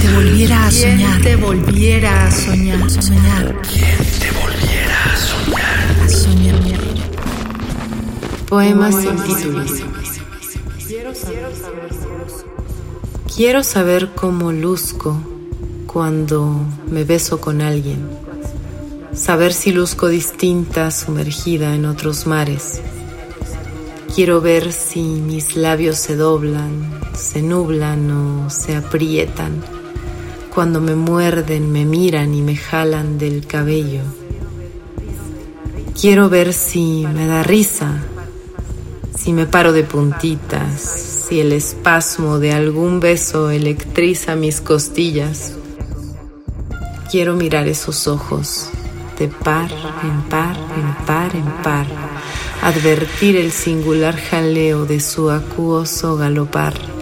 te volviera a soñar. te volviera a soñar. Soñar. te volviera a soñar. A soñar. Poemas sin títulos. Quiero saber cómo luzco cuando me beso con alguien. Saber si luzco distinta sumergida en otros mares. Quiero ver si mis labios se doblan, se nublan o se aprietan cuando me muerden, me miran y me jalan del cabello. Quiero ver si me da risa, si me paro de puntitas, si el espasmo de algún beso electriza mis costillas. Quiero mirar esos ojos de par en par, en par en par, advertir el singular jaleo de su acuoso galopar.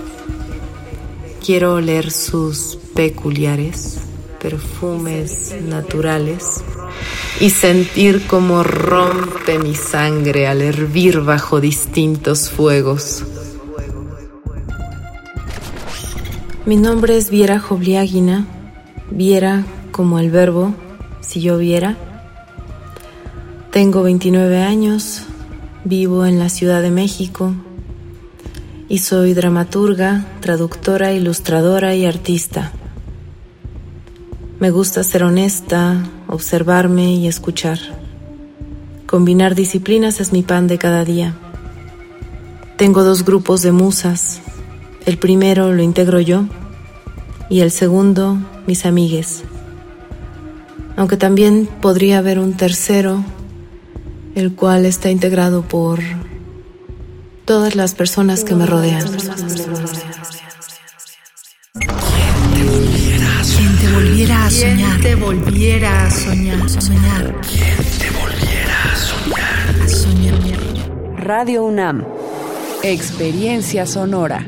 Quiero oler sus peculiares perfumes naturales y sentir cómo rompe mi sangre al hervir bajo distintos fuegos. Mi nombre es Viera Jobliáguina, Viera como el verbo, si yo viera. Tengo 29 años, vivo en la Ciudad de México y soy dramaturga, traductora, ilustradora y artista. Me gusta ser honesta, observarme y escuchar. Combinar disciplinas es mi pan de cada día. Tengo dos grupos de musas. El primero lo integro yo y el segundo mis amigues. Aunque también podría haber un tercero, el cual está integrado por todas las personas que me rodean. Quien te volviera a soñar. te volviera a soñar. Soñar. te volviera a soñar. A soñar. Radio UNAM. Experiencia sonora.